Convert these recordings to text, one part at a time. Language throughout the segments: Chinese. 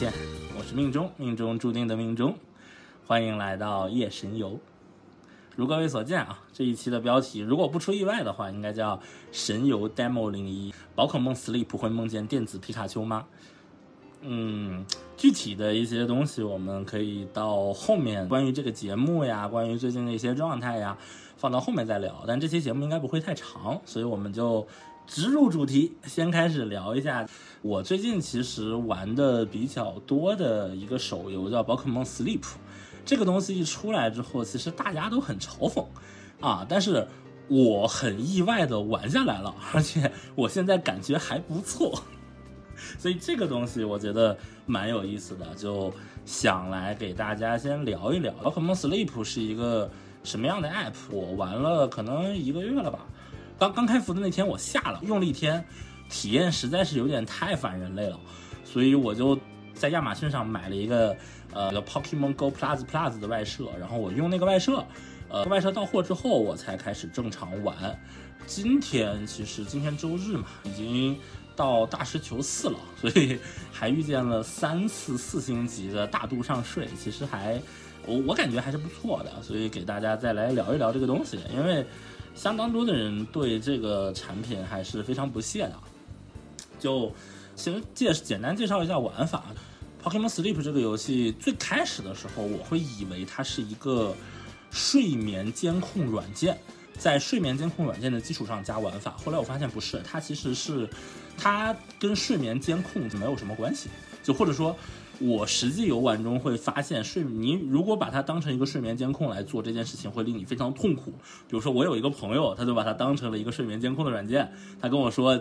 见，我是命中，命中注定的命中，欢迎来到夜神游。如各位所见啊，这一期的标题如果不出意外的话，应该叫《神游 Demo 零一》。宝可梦 Sleep 会梦见电子皮卡丘吗？嗯，具体的一些东西我们可以到后面关于这个节目呀，关于最近的一些状态呀，放到后面再聊。但这期节目应该不会太长，所以我们就直入主题，先开始聊一下我最近其实玩的比较多的一个手游，叫宝可梦 Sleep。这个东西一出来之后，其实大家都很嘲讽啊，但是我很意外的玩下来了，而且我现在感觉还不错，所以这个东西我觉得蛮有意思的，就想来给大家先聊一聊。宝可梦 Sleep 是一个什么样的 app？我玩了可能一个月了吧，刚刚开服的那天我下了，用了一天，体验实在是有点太反人类了，所以我就在亚马逊上买了一个。呃，Pokemon Go Plus Plus 的外设，然后我用那个外设，呃，外设到货之后，我才开始正常玩。今天其实今天周日嘛，已经到大师球四了，所以还遇见了三次四星级的大度上税，其实还我我感觉还是不错的，所以给大家再来聊一聊这个东西，因为相当多的人对这个产品还是非常不屑的。就先介简单介绍一下玩法。Pokemon Sleep 这个游戏最开始的时候，我会以为它是一个睡眠监控软件，在睡眠监控软件的基础上加玩法。后来我发现不是，它其实是它跟睡眠监控没有什么关系，就或者说。我实际游玩中会发现，睡你如果把它当成一个睡眠监控来做这件事情，会令你非常痛苦。比如说，我有一个朋友，他就把它当成了一个睡眠监控的软件。他跟我说，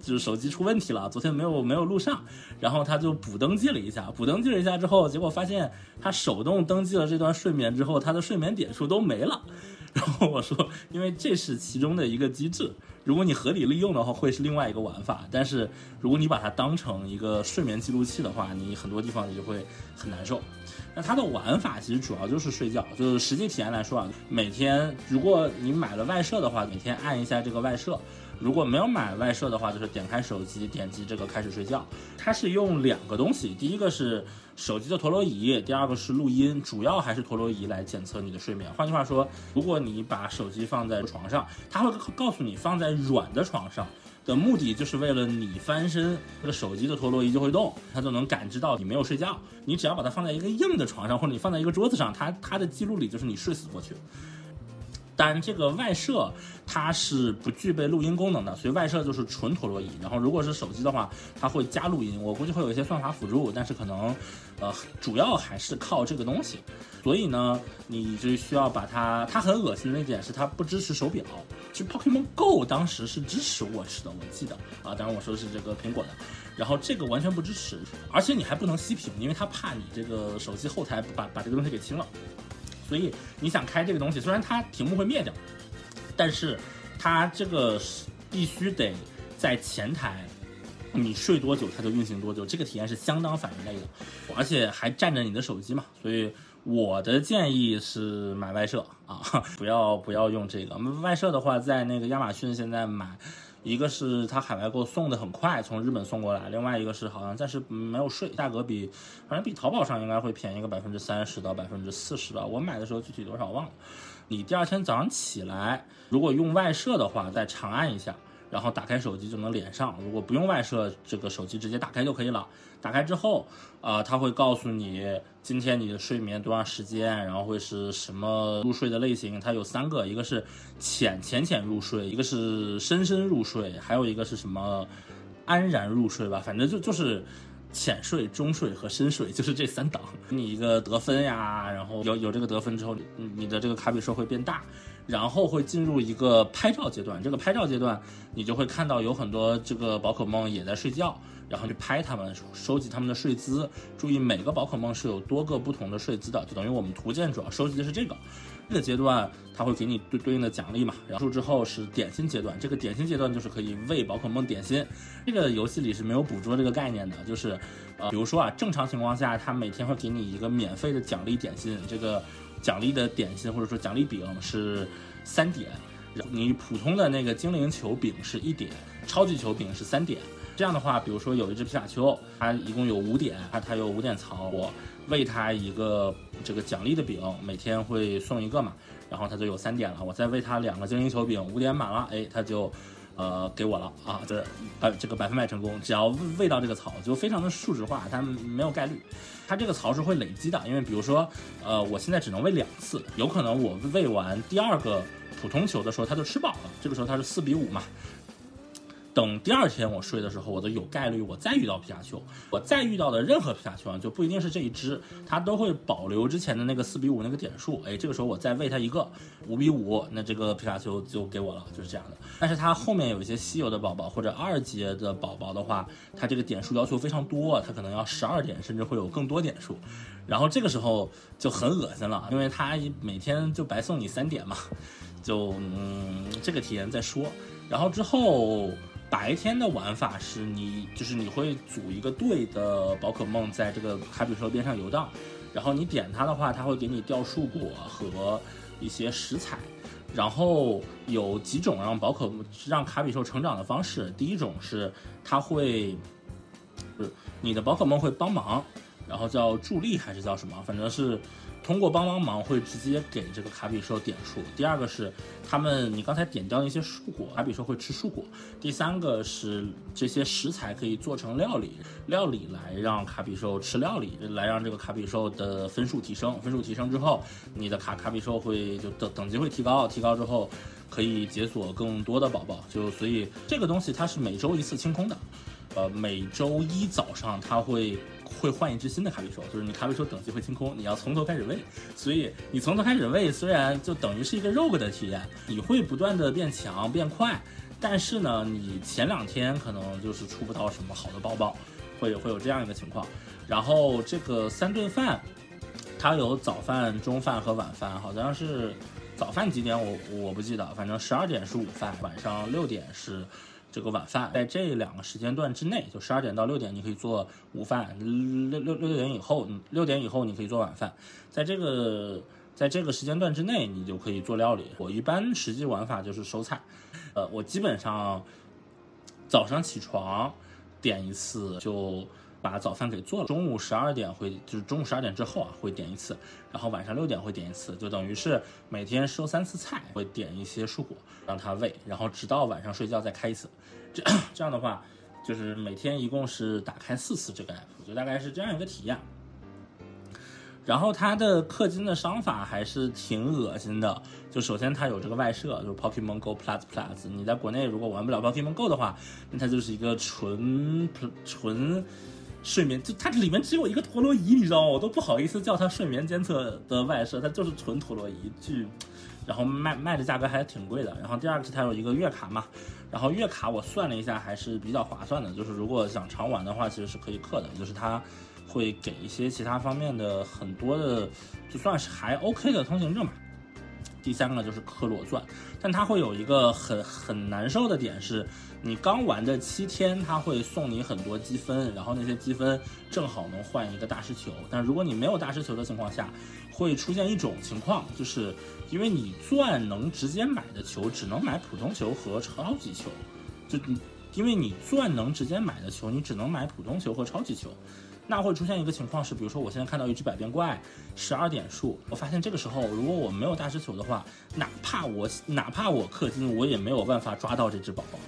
就是手机出问题了，昨天没有没有录上，然后他就补登记了一下，补登记了一下之后，结果发现他手动登记了这段睡眠之后，他的睡眠点数都没了。然后我说，因为这是其中的一个机制。如果你合理利用的话，会是另外一个玩法。但是如果你把它当成一个睡眠记录器的话，你很多地方你就会很难受。那它的玩法其实主要就是睡觉，就是实际体验来说啊，每天如果你买了外设的话，每天按一下这个外设。如果没有买外设的话，就是点开手机，点击这个开始睡觉。它是用两个东西，第一个是手机的陀螺仪，第二个是录音，主要还是陀螺仪来检测你的睡眠。换句话说，如果你把手机放在床上，它会告诉你放在软的床上的目的，就是为了你翻身，这个手机的陀螺仪就会动，它就能感知到你没有睡觉。你只要把它放在一个硬的床上，或者你放在一个桌子上，它它的记录里就是你睡死过去。但这个外设它是不具备录音功能的，所以外设就是纯陀螺仪。然后如果是手机的话，它会加录音，我估计会有一些算法辅助，但是可能，呃，主要还是靠这个东西。所以呢，你就需要把它。它很恶心的一点是它不支持手表。其实 Pokemon Go 当时是支持 Watch 的，我记得啊，当然我说的是这个苹果的。然后这个完全不支持，而且你还不能熄屏，因为它怕你这个手机后台把把这个东西给清了。所以你想开这个东西，虽然它屏幕会灭掉，但是它这个必须得在前台，你睡多久它就运行多久，这个体验是相当反人类的，而且还占着你的手机嘛。所以我的建议是买外设啊，不要不要用这个。外设的话，在那个亚马逊现在买。一个是它海外购送的很快，从日本送过来；另外一个是好像暂时没有税，价格比反正比淘宝上应该会便宜个百分之三十到百分之四十吧。我买的时候具体多少忘了。你第二天早上起来，如果用外设的话，再长按一下。然后打开手机就能连上，如果不用外设，这个手机直接打开就可以了。打开之后，啊，它会告诉你今天你的睡眠多长时间，然后会是什么入睡的类型。它有三个，一个是浅浅浅入睡，一个是深深入睡，还有一个是什么安然入睡吧。反正就就是浅睡、中睡和深睡，就是这三档。你一个得分呀，然后有有这个得分之后，你的这个卡比兽会变大。然后会进入一个拍照阶段，这个拍照阶段，你就会看到有很多这个宝可梦也在睡觉，然后去拍它们，收集它们的睡姿。注意每个宝可梦是有多个不同的睡姿的，就等于我们图鉴主要收集的是这个。这个阶段它会给你对对应的奖励嘛？然后之后是点心阶段，这个点心阶段就是可以喂宝可梦点心。这个游戏里是没有捕捉这个概念的，就是呃，比如说啊，正常情况下它每天会给你一个免费的奖励点心，这个。奖励的点心或者说奖励饼是三点，你普通的那个精灵球饼是一点，超级球饼是三点。这样的话，比如说有一只皮卡丘，它一共有五点，它它有五点槽，我喂它一个这个奖励的饼，每天会送一个嘛，然后它就有三点了。我再喂它两个精灵球饼，五点满了，哎，它就。呃，给我了啊，这百这个百分百成功，只要喂到这个槽，就非常的数值化，它没有概率，它这个槽是会累积的，因为比如说，呃，我现在只能喂两次，有可能我喂完第二个普通球的时候，它就吃饱了，这个时候它是四比五嘛。等第二天我睡的时候，我都有概率我再遇到皮卡丘，我再遇到的任何皮卡丘啊，就不一定是这一只，它都会保留之前的那个四比五那个点数。哎，这个时候我再喂它一个五比五，那这个皮卡丘就给我了，就是这样的。但是它后面有一些稀有的宝宝或者二阶的宝宝的话，它这个点数要求非常多，它可能要十二点，甚至会有更多点数。然后这个时候就很恶心了，因为它每天就白送你三点嘛，就嗯这个体验再说。然后之后。白天的玩法是你就是你会组一个队的宝可梦在这个卡比兽边上游荡，然后你点它的话，它会给你掉树果和一些食材，然后有几种让宝可让卡比兽成长的方式。第一种是它会，不是你的宝可梦会帮忙，然后叫助力还是叫什么，反正是。通过帮帮忙会直接给这个卡比兽点数。第二个是他们你刚才点掉那些树果，卡比兽会吃树果。第三个是这些食材可以做成料理，料理来让卡比兽吃料理，来让这个卡比兽的分数提升。分数提升之后，你的卡卡比兽会就等等级会提高，提高之后可以解锁更多的宝宝。就所以这个东西它是每周一次清空的，呃，每周一早上它会。会换一只新的卡比兽，就是你卡比兽等级会清空，你要从头开始喂，所以你从头开始喂，虽然就等于是一个 rogue 的体验，你会不断的变强变快，但是呢，你前两天可能就是出不到什么好的宝宝，会会有这样一个情况。然后这个三顿饭，它有早饭、中饭和晚饭，好像是早饭几点我我不记得，反正十二点是午饭，晚上六点是。这个晚饭在这两个时间段之内，就十二点到六点，你可以做午饭；六六六点以后，六点以后你可以做晚饭。在这个在这个时间段之内，你就可以做料理。我一般实际玩法就是收菜，呃，我基本上早上起床点一次就。把早饭给做了，中午十二点会就是中午十二点之后啊会点一次，然后晚上六点会点一次，就等于是每天收三次菜，会点一些蔬果让它喂，然后直到晚上睡觉再开一次，这 这样的话就是每天一共是打开四次这个 app，就大概是这样一个体验。然后它的氪金的商法还是挺恶心的，就首先它有这个外设，就是 Pokemon Go Plus Plus，你在国内如果玩不了 Pokemon Go 的话，那它就是一个纯纯。睡眠就它里面只有一个陀螺仪，你知道吗？我都不好意思叫它睡眠监测的外设，它就是纯陀螺仪，巨，然后卖卖的价格还挺贵的。然后第二个是它有一个月卡嘛，然后月卡我算了一下还是比较划算的，就是如果想常玩的话，其实是可以氪的，就是它会给一些其他方面的很多的，就算是还 OK 的通行证嘛。第三个就是克罗钻，但它会有一个很很难受的点是。你刚玩的七天，他会送你很多积分，然后那些积分正好能换一个大师球。但如果你没有大师球的情况下，会出现一种情况，就是因为你钻能直接买的球，只能买普通球和超级球。就你，因为你钻能直接买的球，你只能买普通球和超级球。那会出现一个情况是，比如说我现在看到一只百变怪，十二点数，我发现这个时候如果我没有大师球的话，哪怕我哪怕我氪金，我也没有办法抓到这只宝宝。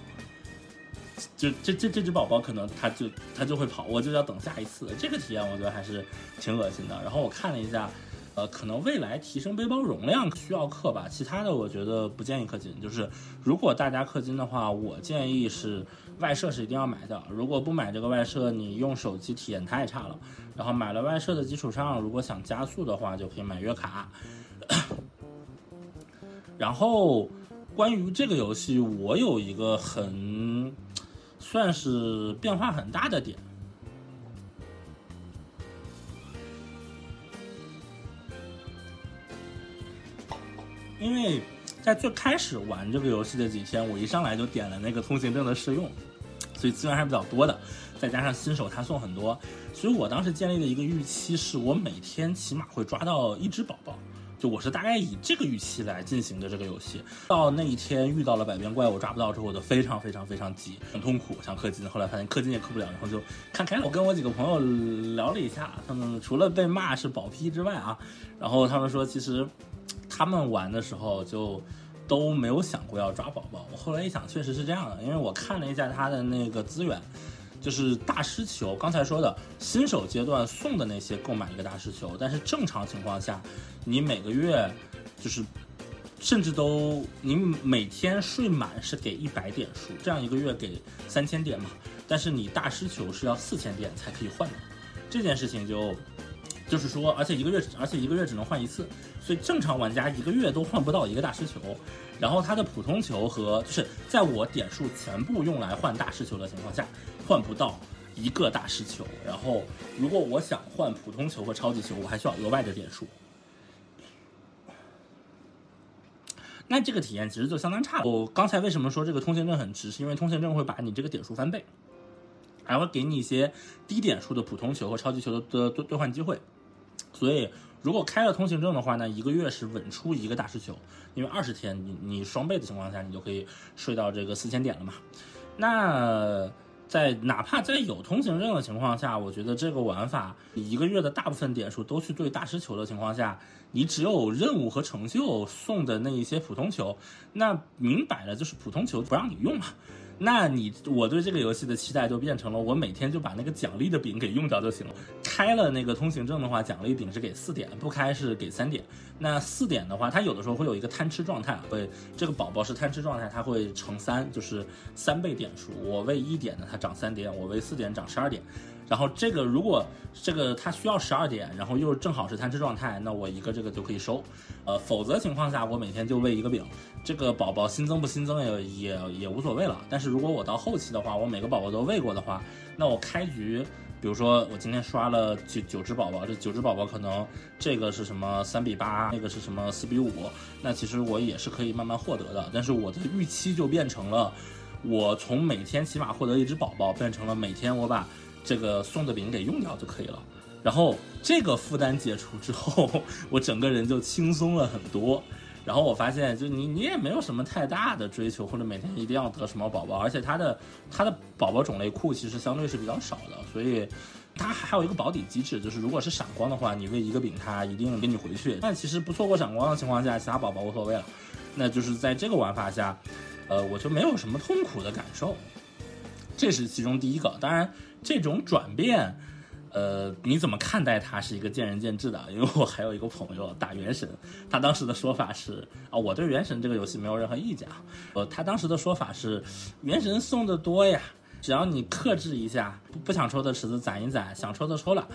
就这这这只宝宝可能它就它就会跑，我就要等下一次。这个体验我觉得还是挺恶心的。然后我看了一下，呃，可能未来提升背包容量需要氪吧，其他的我觉得不建议氪金。就是如果大家氪金的话，我建议是外设是一定要买的。如果不买这个外设，你用手机体验太差了。然后买了外设的基础上，如果想加速的话，就可以买月卡。然后关于这个游戏，我有一个很。算是变化很大的点，因为在最开始玩这个游戏的几天，我一上来就点了那个通行证的试用，所以资源还是比较多的，再加上新手他送很多，所以我当时建立的一个预期是我每天起码会抓到一只宝宝。就我是大概以这个预期来进行的这个游戏。到那一天遇到了百变怪我抓不到之后，我就非常非常非常急，很痛苦，想氪金。后来发现氪金也氪不了，然后就看开了。我跟我几个朋友聊了一下，他们除了被骂是保批之外啊，然后他们说其实他们玩的时候就都没有想过要抓宝宝。我后来一想，确实是这样的，因为我看了一下他的那个资源。就是大师球，刚才说的新手阶段送的那些购买一个大师球，但是正常情况下，你每个月就是，甚至都你每天睡满是给一百点数，这样一个月给三千点嘛，但是你大师球是要四千点才可以换的，这件事情就。就是说，而且一个月，而且一个月只能换一次，所以正常玩家一个月都换不到一个大师球。然后它的普通球和就是在我点数全部用来换大师球的情况下，换不到一个大师球。然后如果我想换普通球和超级球，我还需要额外的点数。那这个体验其实就相当差。我刚才为什么说这个通行证很值？是因为通行证会把你这个点数翻倍。还会给你一些低点数的普通球和超级球的的兑兑换机会，所以如果开了通行证的话呢，一个月是稳出一个大师球，因为二十天你你双倍的情况下，你就可以睡到这个四千点了嘛。那在哪怕在有通行证的情况下，我觉得这个玩法，你一个月的大部分点数都去兑大师球的情况下，你只有任务和成就送的那一些普通球，那明摆了就是普通球不让你用嘛。那你我对这个游戏的期待就变成了，我每天就把那个奖励的饼给用掉就行了。开了那个通行证的话，奖励饼是给四点，不开是给三点。那四点的话，它有的时候会有一个贪吃状态，会这个宝宝是贪吃状态，它会乘三，就是三倍点数。我喂一点呢，它涨三点；我喂四点涨十二点。然后这个如果这个它需要十二点，然后又正好是贪吃状态，那我一个这个就可以收。呃，否则情况下我每天就喂一个饼，这个宝宝新增不新增也也也无所谓了。但是如果我到后期的话，我每个宝宝都喂过的话，那我开局，比如说我今天刷了九九只宝宝，这九只宝宝可能这个是什么三比八，那个是什么四比五，那其实我也是可以慢慢获得的。但是我的预期就变成了，我从每天起码获得一只宝宝，变成了每天我把。这个送的饼给用掉就可以了，然后这个负担解除之后，我整个人就轻松了很多。然后我发现，就你你也没有什么太大的追求，或者每天一定要得什么宝宝，而且它的它的宝宝种类库其实相对是比较少的，所以它还有一个保底机制，就是如果是闪光的话，你喂一个饼，它一定给你回去。但其实不错过闪光的情况下，其他宝宝无所谓了。那就是在这个玩法下，呃，我就没有什么痛苦的感受。这是其中第一个，当然。这种转变，呃，你怎么看待它是一个见仁见智的。因为我还有一个朋友打原神，他当时的说法是啊，我对原神这个游戏没有任何意见啊。呃，他当时的说法是，原神送的多呀，只要你克制一下，不不想抽的池子攒一攒，想抽的抽了，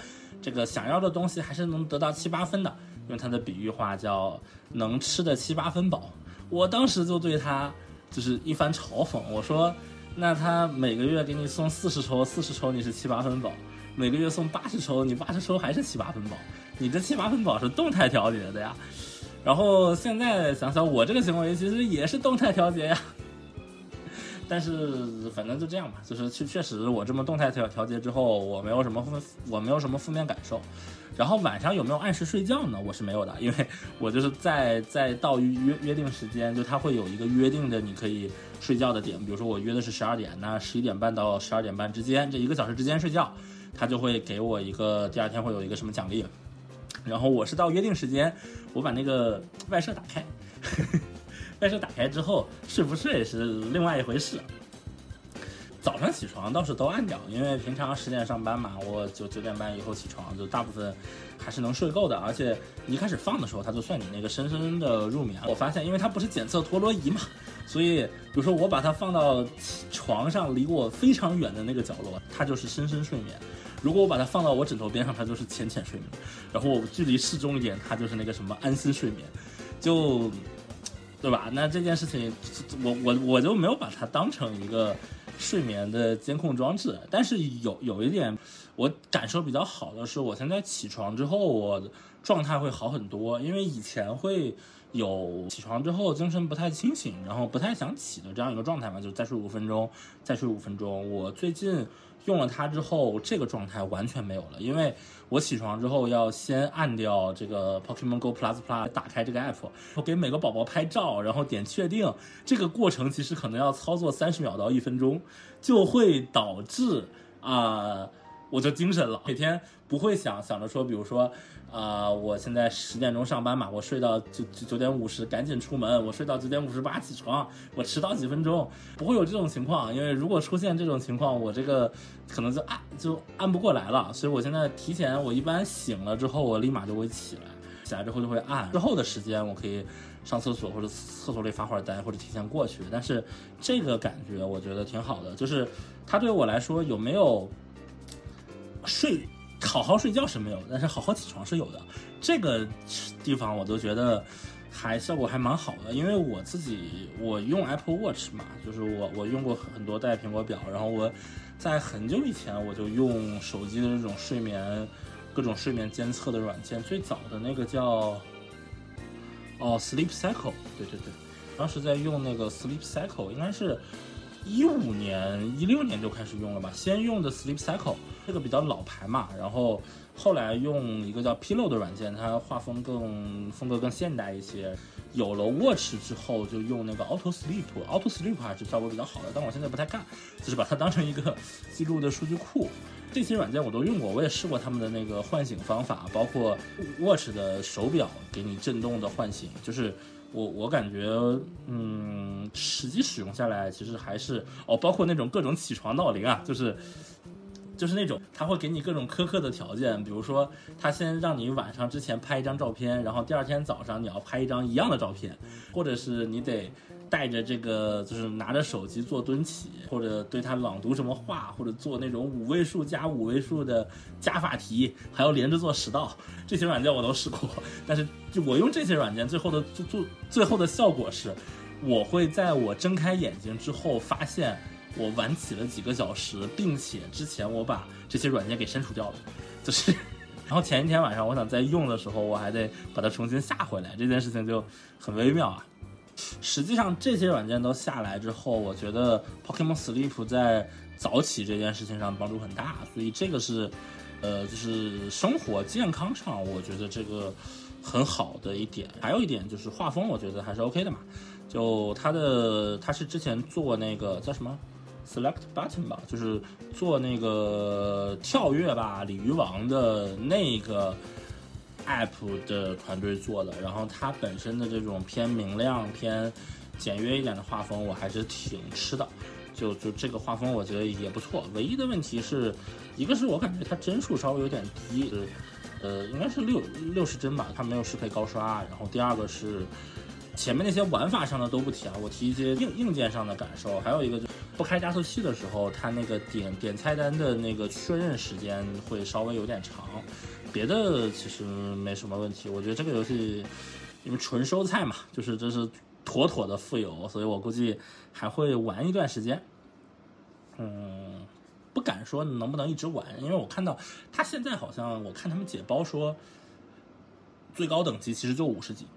这个想要的东西还是能得到七八分的。用他的比喻话叫能吃的七八分饱。我当时就对他就是一番嘲讽，我说。那他每个月给你送四十抽，四十抽你是七八分饱；每个月送八十抽，你八十抽还是七八分饱。你这七八分饱是动态调节的呀。然后现在想想，我这个行为其实也是动态调节呀。但是反正就这样吧，就是确确实我这么动态调调节之后，我没有什么负我没有什么负面感受。然后晚上有没有按时睡觉呢？我是没有的，因为我就是在在到约约定时间，就他会有一个约定的你可以睡觉的点，比如说我约的是十二点，那十一点半到十二点半之间这一个小时之间睡觉，他就会给我一个第二天会有一个什么奖励。然后我是到约定时间，我把那个外设打开，外设打开之后睡不睡是另外一回事。早上起床倒是都按掉，因为平常十点上班嘛，我九九点半以后起床，就大部分还是能睡够的。而且一开始放的时候，它就算你那个深深的入眠。我发现，因为它不是检测陀螺仪嘛，所以比如说我把它放到床上离我非常远的那个角落，它就是深深睡眠；如果我把它放到我枕头边上，它就是浅浅睡眠；然后我距离适中一点，它就是那个什么安心睡眠，就对吧？那这件事情，我我我就没有把它当成一个。睡眠的监控装置，但是有有一点，我感受比较好的是，我现在起床之后，我状态会好很多。因为以前会有起床之后精神不太清醒，然后不太想起的这样一个状态嘛，就再睡五分钟，再睡五分钟。我最近用了它之后，这个状态完全没有了，因为我起床之后要先按掉这个 Pokemon Go Plus Plus，打开这个 app，我给每个宝宝拍照，然后点确定，这个过程其实可能要操作三十秒到一分钟，就会导致啊。我就精神了，每天不会想想着说，比如说，啊，我现在十点钟上班嘛，我睡到九九九点五十赶紧出门，我睡到九点五十八起床，我迟到几分钟，不会有这种情况，因为如果出现这种情况，我这个可能就按就按不过来了，所以我现在提前，我一般醒了之后，我立马就会起来，起来之后就会按，之后的时间我可以上厕所或者厕所里发会儿呆或者提前过去，但是这个感觉我觉得挺好的，就是它对我来说有没有？睡，好好睡觉是没有，但是好好起床是有的。这个地方我都觉得还效果还蛮好的，因为我自己我用 Apple Watch 嘛，就是我我用过很多代苹果表，然后我在很久以前我就用手机的这种睡眠各种睡眠监测的软件，最早的那个叫哦 Sleep Cycle，对对对，当时在用那个 Sleep Cycle，应该是。一五年、一六年就开始用了吧，先用的 Sleep Cycle 这个比较老牌嘛，然后后来用一个叫 Pillow 的软件，它画风更风格更现代一些。有了 Watch 之后，就用那个 Auto Sleep，Auto Sleep 还是效果比较好的，但我现在不太干，就是把它当成一个 记录的数据库。这些软件我都用过，我也试过他们的那个唤醒方法，包括 Watch 的手表给你震动的唤醒，就是。我我感觉，嗯，实际使用下来，其实还是哦，包括那种各种起床闹铃啊，就是，就是那种他会给你各种苛刻的条件，比如说他先让你晚上之前拍一张照片，然后第二天早上你要拍一张一样的照片，或者是你得。带着这个，就是拿着手机做蹲起，或者对他朗读什么话，或者做那种五位数加五位数的加法题，还要连着做十道，这些软件我都试过。但是就我用这些软件，最后的做做最后的效果是，我会在我睁开眼睛之后，发现我晚起了几个小时，并且之前我把这些软件给删除掉了，就是，然后前一天晚上我想再用的时候，我还得把它重新下回来，这件事情就很微妙啊。实际上，这些软件都下来之后，我觉得 Pokemon Sleep 在早起这件事情上帮助很大，所以这个是，呃，就是生活健康上，我觉得这个很好的一点。还有一点就是画风，我觉得还是 OK 的嘛。就它的，它是之前做那个叫什么 Select Button 吧，就是做那个跳跃吧鲤鱼王的那个。App 的团队做的，然后它本身的这种偏明亮、偏简约一点的画风，我还是挺吃的。就就这个画风，我觉得也不错。唯一的问题是，一个是我感觉它帧数稍微有点低，呃，应该是六六十帧吧，它没有适配高刷。然后第二个是前面那些玩法上的都不提啊，我提一些硬硬件上的感受。还有一个就不开加速器的时候，它那个点点菜单的那个确认时间会稍微有点长。别的其实没什么问题，我觉得这个游戏因为纯收菜嘛，就是这是妥妥的富有，所以我估计还会玩一段时间。嗯，不敢说能不能一直玩，因为我看到他现在好像，我看他们解包说最高等级其实就五十级，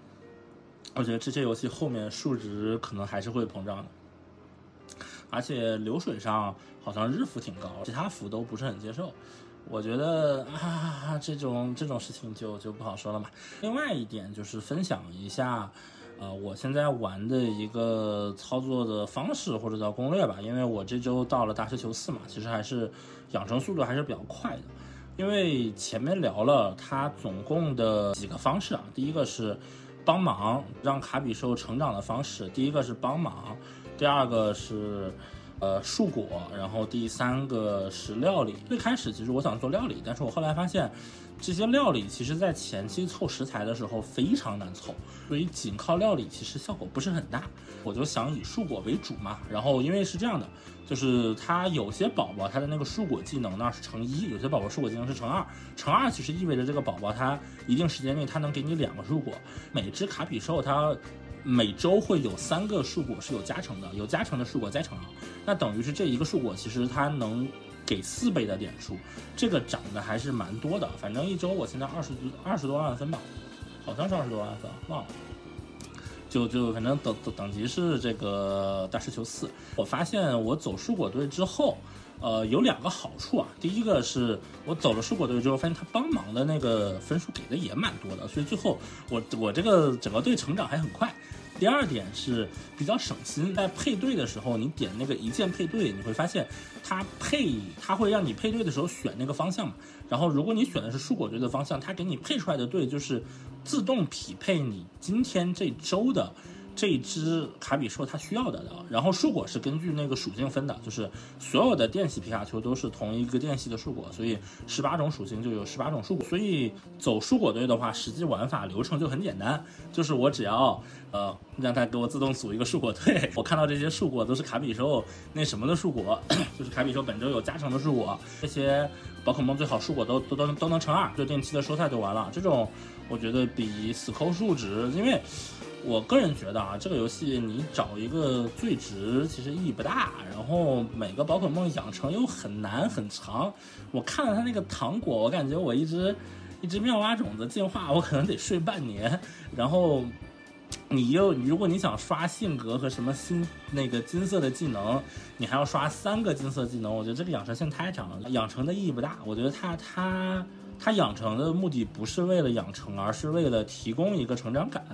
我觉得这些游戏后面数值可能还是会膨胀的，而且流水上好像日服挺高，其他服都不是很接受。我觉得啊，这种这种事情就就不好说了嘛。另外一点就是分享一下，呃，我现在玩的一个操作的方式或者叫攻略吧。因为我这周到了大师球四嘛，其实还是养成速度还是比较快的。因为前面聊了它总共的几个方式啊，第一个是帮忙让卡比兽成长的方式，第一个是帮忙，第二个是。呃，树果，然后第三个是料理。最开始其实我想做料理，但是我后来发现，这些料理其实在前期凑食材的时候非常难凑，所以仅靠料理其实效果不是很大。我就想以树果为主嘛。然后因为是这样的，就是它有些宝宝它的那个树果技能呢是乘一，有些宝宝树果技能是乘二。乘二其实意味着这个宝宝它一定时间内它能给你两个树果。每只卡比兽它。每周会有三个树果是有加成的，有加成的树果再乘二，那等于是这一个树果其实它能给四倍的点数，这个涨的还是蛮多的。反正一周我现在二十二十多万分吧，好像是二十多万分，忘了。就就反正等等等级是这个大师球四。我发现我走树果队之后，呃，有两个好处啊。第一个是我走了蔬果队之后，发现他帮忙的那个分数给的也蛮多的，所以最后我我这个整个队成长还很快。第二点是比较省心，在配对的时候，你点那个一键配对，你会发现它配它会让你配对的时候选那个方向嘛。然后如果你选的是蔬果队的方向，它给你配出来的队就是自动匹配你今天这周的。这一只卡比兽它需要的的，然后树果是根据那个属性分的，就是所有的电系皮卡丘都是同一个电系的树果，所以十八种属性就有十八种树果。所以走树果队的话，实际玩法流程就很简单，就是我只要呃让它给我自动组一个树果队，我看到这些树果都是卡比兽那什么的树果，就是卡比兽本周有加成的树果，这些宝可梦最好树果都都都都能乘二，就定期的收菜就完了。这种我觉得比死抠数值，因为。我个人觉得啊，这个游戏你找一个最值其实意义不大，然后每个宝可梦养成又很难很长。我看了它那个糖果，我感觉我一只一只妙蛙种子进化，我可能得睡半年。然后你又如果你想刷性格和什么新那个金色的技能，你还要刷三个金色技能，我觉得这个养成线太长了，养成的意义不大。我觉得它它它养成的目的不是为了养成，而是为了提供一个成长感。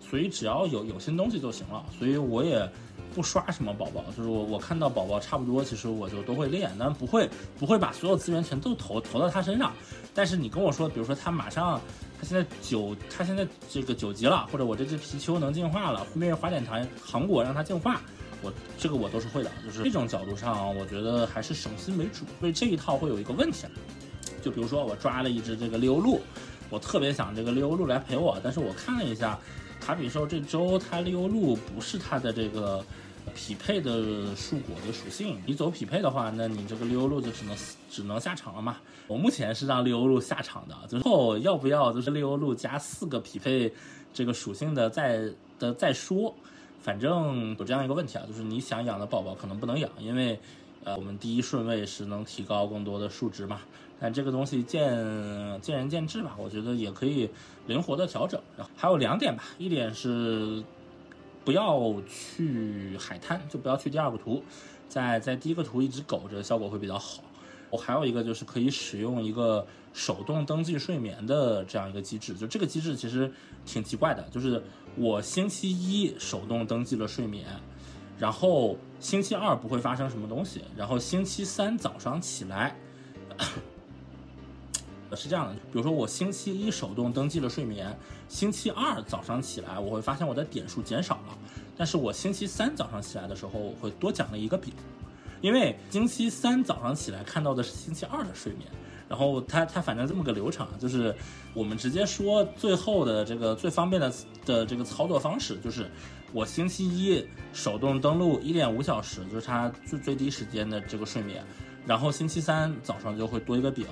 所以只要有有新东西就行了，所以我也不刷什么宝宝，就是我我看到宝宝差不多，其实我就都会练，但不会不会把所有资源全都投投到他身上。但是你跟我说，比如说他马上他现在九他现在这个九级了，或者我这只皮丘能进化了，后面花点糖糖果让它进化，我这个我都是会的。就是这种角度上，我觉得还是省心为主。所以这一套会有一个问题，就比如说我抓了一只这个利欧鹿，我特别想这个利欧鹿来陪我，但是我看了一下。卡比兽这周它利欧路不是它的这个匹配的树果的属性，你走匹配的话，那你这个利欧路就只能只能下场了嘛。我目前是让利欧路下场的，最后要不要就是利欧路加四个匹配这个属性的再的再说。反正有这样一个问题啊，就是你想养的宝宝可能不能养，因为呃我们第一顺位是能提高更多的数值嘛。但这个东西见见仁见智吧，我觉得也可以灵活的调整。然后还有两点吧，一点是不要去海滩，就不要去第二个图，在在第一个图一直苟着，效果会比较好。我还有一个就是可以使用一个手动登记睡眠的这样一个机制，就这个机制其实挺奇怪的，就是我星期一手动登记了睡眠，然后星期二不会发生什么东西，然后星期三早上起来。是这样的，比如说我星期一手动登记了睡眠，星期二早上起来我会发现我的点数减少了，但是我星期三早上起来的时候我会多奖了一个饼，因为星期三早上起来看到的是星期二的睡眠，然后它它反正这么个流程，就是我们直接说最后的这个最方便的的这个操作方式，就是我星期一手动登录一点五小时，就是它最最低时间的这个睡眠，然后星期三早上就会多一个饼。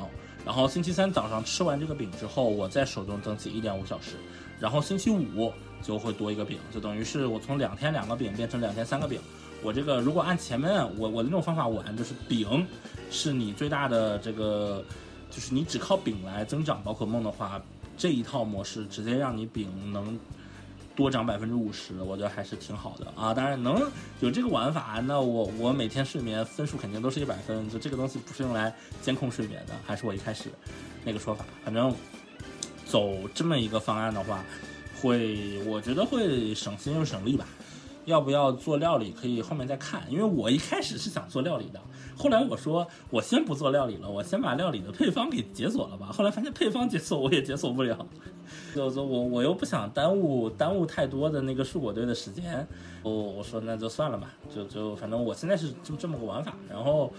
然后星期三早上吃完这个饼之后，我再手动登记一点五小时，然后星期五就会多一个饼，就等于是我从两天两个饼变成两天三个饼。我这个如果按前面我我的那种方法玩，就是饼是你最大的这个，就是你只靠饼来增长宝可梦的话，这一套模式直接让你饼能。多涨百分之五十，我觉得还是挺好的啊。当然能有这个玩法，那我我每天睡眠分数肯定都是一百分。就这个东西不是用来监控睡眠的，还是我一开始那个说法。反正走这么一个方案的话，会我觉得会省心又省力吧。要不要做料理，可以后面再看。因为我一开始是想做料理的，后来我说我先不做料理了，我先把料理的配方给解锁了吧。后来发现配方解锁我也解锁不了。就就我我又不想耽误 耽误太多的那个树果队的时间，我我说那就算了吧，就就反正我现在是就这么个玩法。然后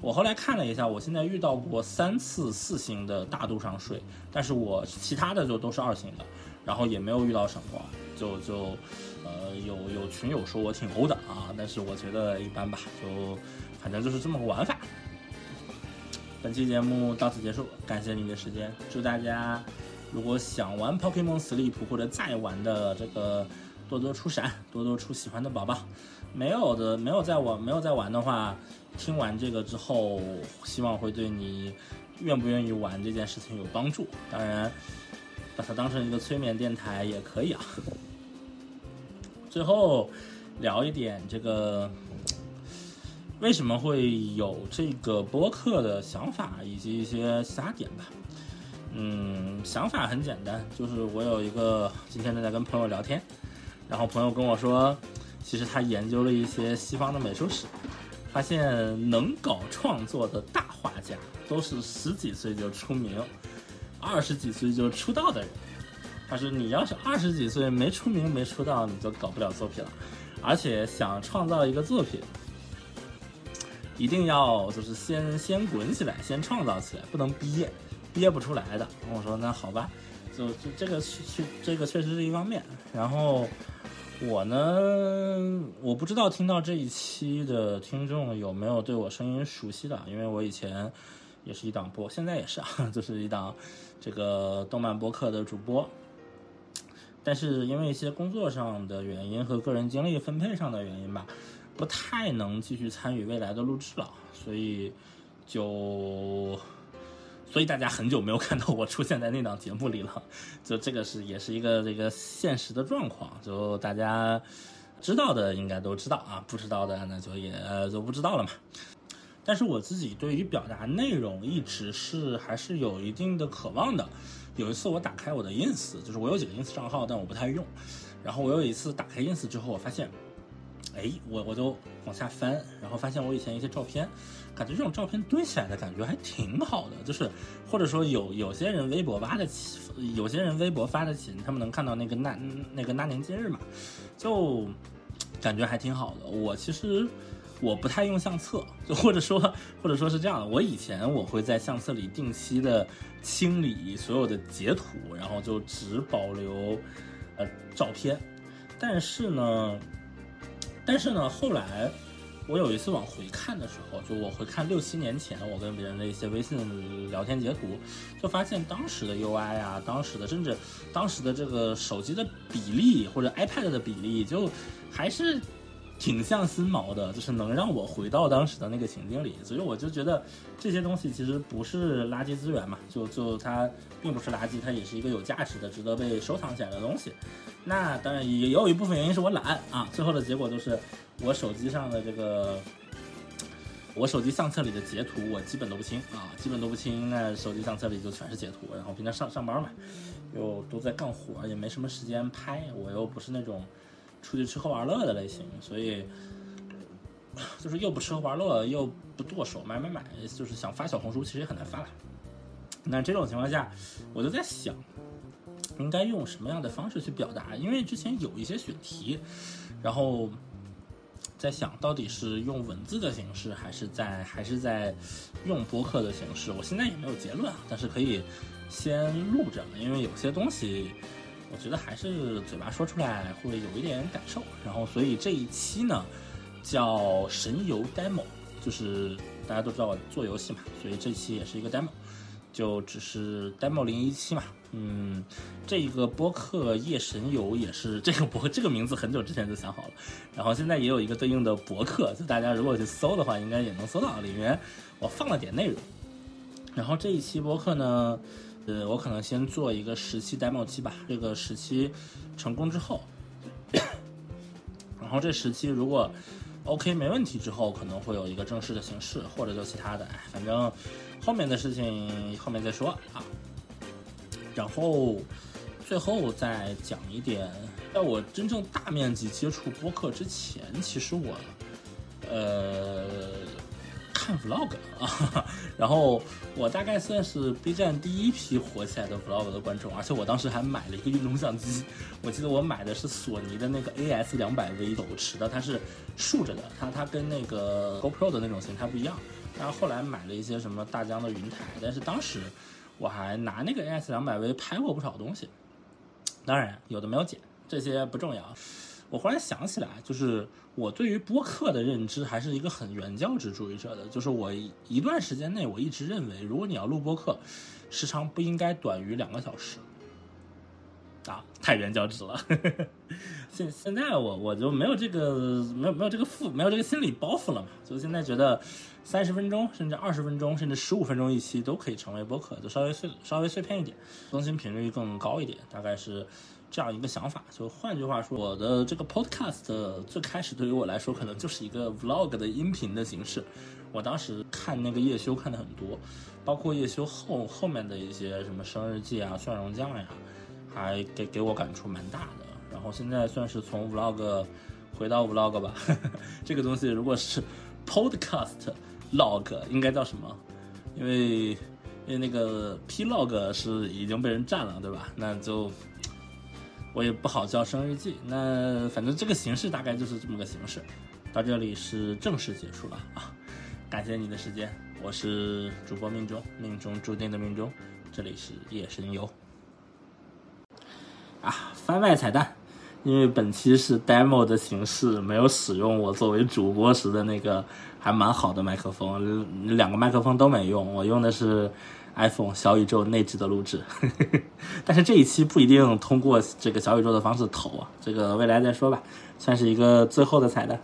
我后来看了一下，我现在遇到过三次四星的大度上水，但是我其他的就都是二星的，然后也没有遇到闪光，就就呃有有群友说我挺欧的啊，但是我觉得一般吧，就反正就是这么个玩法。本期节目到此结束，感谢您的时间，祝大家。如果想玩 Pokemon Sleep 或者再玩的这个多多出闪，多多出喜欢的宝宝。没有的，没有在玩，没有在玩的话，听完这个之后，希望会对你愿不愿意玩这件事情有帮助。当然，把它当成一个催眠电台也可以啊。最后聊一点这个为什么会有这个播客的想法，以及一些其他点吧。嗯，想法很简单，就是我有一个今天正在跟朋友聊天，然后朋友跟我说，其实他研究了一些西方的美术史，发现能搞创作的大画家都是十几岁就出名，二十几岁就出道的人。他说你要是二十几岁没出名没出道，你就搞不了作品了，而且想创造一个作品，一定要就是先先滚起来，先创造起来，不能憋。憋不出来的，我说那好吧，就就这个去去这个确实是一方面。然后我呢，我不知道听到这一期的听众有没有对我声音熟悉的，因为我以前也是一档播，现在也是啊，就是一档这个动漫播客的主播。但是因为一些工作上的原因和个人精力分配上的原因吧，不太能继续参与未来的录制了，所以就。所以大家很久没有看到我出现在那档节目里了，就这个是也是一个这个现实的状况，就大家知道的应该都知道啊，不知道的那就也就不知道了嘛。但是我自己对于表达内容一直是还是有一定的渴望的。有一次我打开我的 ins，就是我有几个 ins 账号，但我不太用。然后我有一次打开 ins 之后，我发现，哎，我我就往下翻，然后发现我以前一些照片。感觉这种照片堆起来的感觉还挺好的，就是或者说有有些人微博挖的起，有些人微博发的起，他们能看到那个那那个那年今日嘛，就感觉还挺好的。我其实我不太用相册，就或者说 或者说是这样的，我以前我会在相册里定期的清理所有的截图，然后就只保留呃照片，但是呢，但是呢后来。我有一次往回看的时候，就我回看六七年前我跟别人的一些微信聊天截图，就发现当时的 UI 啊，当时的甚至当时的这个手机的比例或者 iPad 的比例，就还是挺像新毛的，就是能让我回到当时的那个情境里。所以我就觉得这些东西其实不是垃圾资源嘛，就就它并不是垃圾，它也是一个有价值的、值得被收藏起来的东西。那当然也有一部分原因是我懒啊，最后的结果就是。我手机上的这个，我手机相册里的截图我基本都不清啊，基本都不清。那手机相册里就全是截图，然后平常上上班嘛，又都在干活，也没什么时间拍。我又不是那种出去吃喝玩乐的类型，所以就是又不吃喝玩乐，又不剁手买买买，就是想发小红书其实也很难发了。那这种情况下，我就在想，应该用什么样的方式去表达？因为之前有一些选题，然后。在想到底是用文字的形式，还是在还是在用播客的形式？我现在也没有结论啊，但是可以先录着，因为有些东西我觉得还是嘴巴说出来会有一点感受。然后，所以这一期呢叫神游 demo，就是大家都知道我做游戏嘛，所以这期也是一个 demo，就只是 demo 零一期嘛。嗯，这个播客夜神游也是这个博这个名字很久之前就想好了，然后现在也有一个对应的博客，就大家如果去搜的话，应该也能搜到里面我放了点内容。然后这一期播客呢，呃，我可能先做一个十期 demo 期吧，这个十期成功之后，然后这十期如果 OK 没问题之后，可能会有一个正式的形式，或者就其他的，反正后面的事情后面再说啊。然后，最后再讲一点，在我真正大面积接触播客之前，其实我，呃，看 vlog 啊，然后我大概算是 B 站第一批火起来的 vlog 的观众，而且我当时还买了一个运动相机，我记得我买的是索尼的那个 AS 两百 V 手持的，它是竖着的，它它跟那个 GoPro 的那种形态不一样，然后后来买了一些什么大疆的云台，但是当时。我还拿那个 AS 两百 V 拍过不少东西，当然有的没有剪，这些不重要。我忽然想起来，就是我对于播客的认知还是一个很原教旨主义者的，就是我一段时间内我一直认为，如果你要录播客，时长不应该短于两个小时。啊，太原教旨了。现现在我我就没有这个没有没有这个负没有这个心理包袱了嘛，就现在觉得。三十分钟，甚至二十分钟，甚至十五分钟一期都可以成为播客，就稍微碎稍微碎片一点，更新频率更高一点，大概是这样一个想法。就换句话说，我的这个 podcast 最开始对于我来说，可能就是一个 vlog 的音频的形式。我当时看那个叶修看的很多，包括叶修后后面的一些什么生日记啊、蒜蓉酱呀，还给给我感触蛮大的。然后现在算是从 vlog 回到 vlog 吧呵呵，这个东西如果是 podcast log 应该叫什么？因为因为那个 p log 是已经被人占了，对吧？那就我也不好叫生日记。那反正这个形式大概就是这么个形式。到这里是正式结束了啊！感谢你的时间，我是主播命中，命中注定的命中，这里是夜神游啊，番外彩蛋。因为本期是 demo 的形式，没有使用我作为主播时的那个还蛮好的麦克风，两个麦克风都没用，我用的是 iPhone 小宇宙内置的录制。但是这一期不一定通过这个小宇宙的方式投啊，这个未来再说吧，算是一个最后的彩蛋。